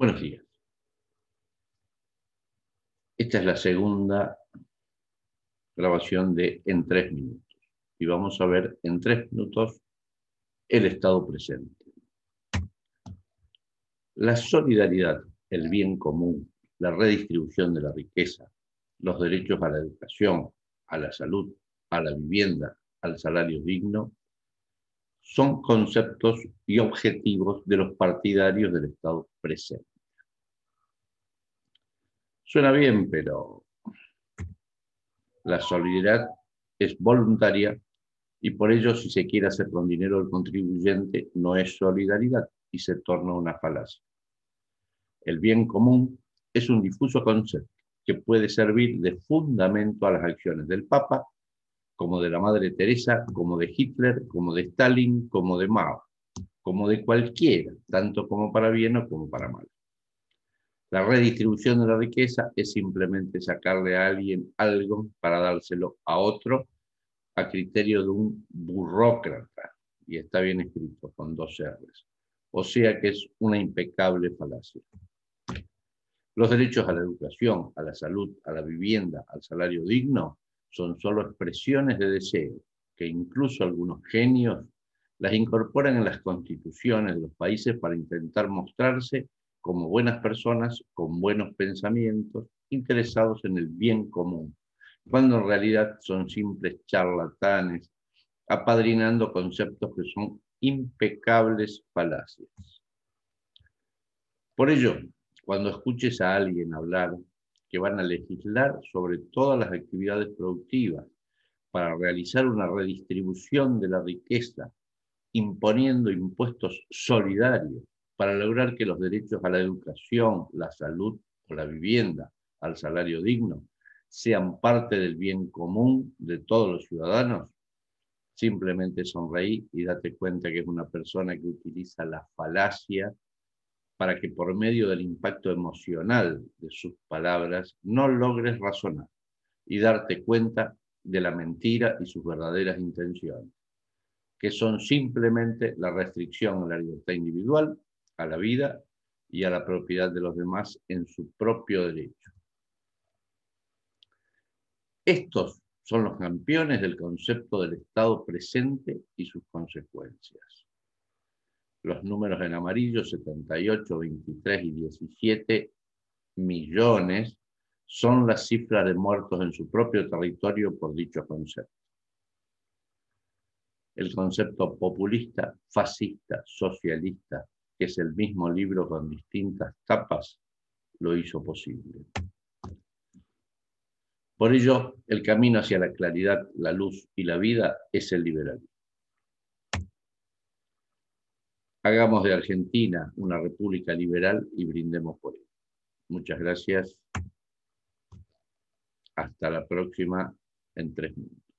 Buenos días. Esta es la segunda grabación de En tres minutos. Y vamos a ver en tres minutos el estado presente. La solidaridad, el bien común, la redistribución de la riqueza, los derechos a la educación, a la salud, a la vivienda, al salario digno, son conceptos y objetivos de los partidarios del Estado presente. Suena bien, pero la solidaridad es voluntaria y por ello si se quiere hacer con dinero del contribuyente no es solidaridad y se torna una falacia. El bien común es un difuso concepto que puede servir de fundamento a las acciones del Papa, como de la Madre Teresa, como de Hitler, como de Stalin, como de Mao, como de cualquiera, tanto como para bien o como para mal. La redistribución de la riqueza es simplemente sacarle a alguien algo para dárselo a otro a criterio de un burócrata. Y está bien escrito con dos R's. O sea que es una impecable falacia. Los derechos a la educación, a la salud, a la vivienda, al salario digno, son solo expresiones de deseo que incluso algunos genios las incorporan en las constituciones de los países para intentar mostrarse como buenas personas con buenos pensamientos, interesados en el bien común, cuando en realidad son simples charlatanes, apadrinando conceptos que son impecables falacias. Por ello, cuando escuches a alguien hablar que van a legislar sobre todas las actividades productivas para realizar una redistribución de la riqueza, imponiendo impuestos solidarios para lograr que los derechos a la educación, la salud o la vivienda, al salario digno, sean parte del bien común de todos los ciudadanos, simplemente sonreí y date cuenta que es una persona que utiliza la falacia para que por medio del impacto emocional de sus palabras no logres razonar y darte cuenta de la mentira y sus verdaderas intenciones, que son simplemente la restricción a la libertad individual a la vida y a la propiedad de los demás en su propio derecho. Estos son los campeones del concepto del Estado presente y sus consecuencias. Los números en amarillo, 78, 23 y 17 millones, son las cifras de muertos en su propio territorio por dicho concepto. El concepto populista, fascista, socialista, que es el mismo libro con distintas tapas, lo hizo posible. Por ello, el camino hacia la claridad, la luz y la vida es el liberalismo. Hagamos de Argentina una república liberal y brindemos por ello. Muchas gracias. Hasta la próxima en tres minutos.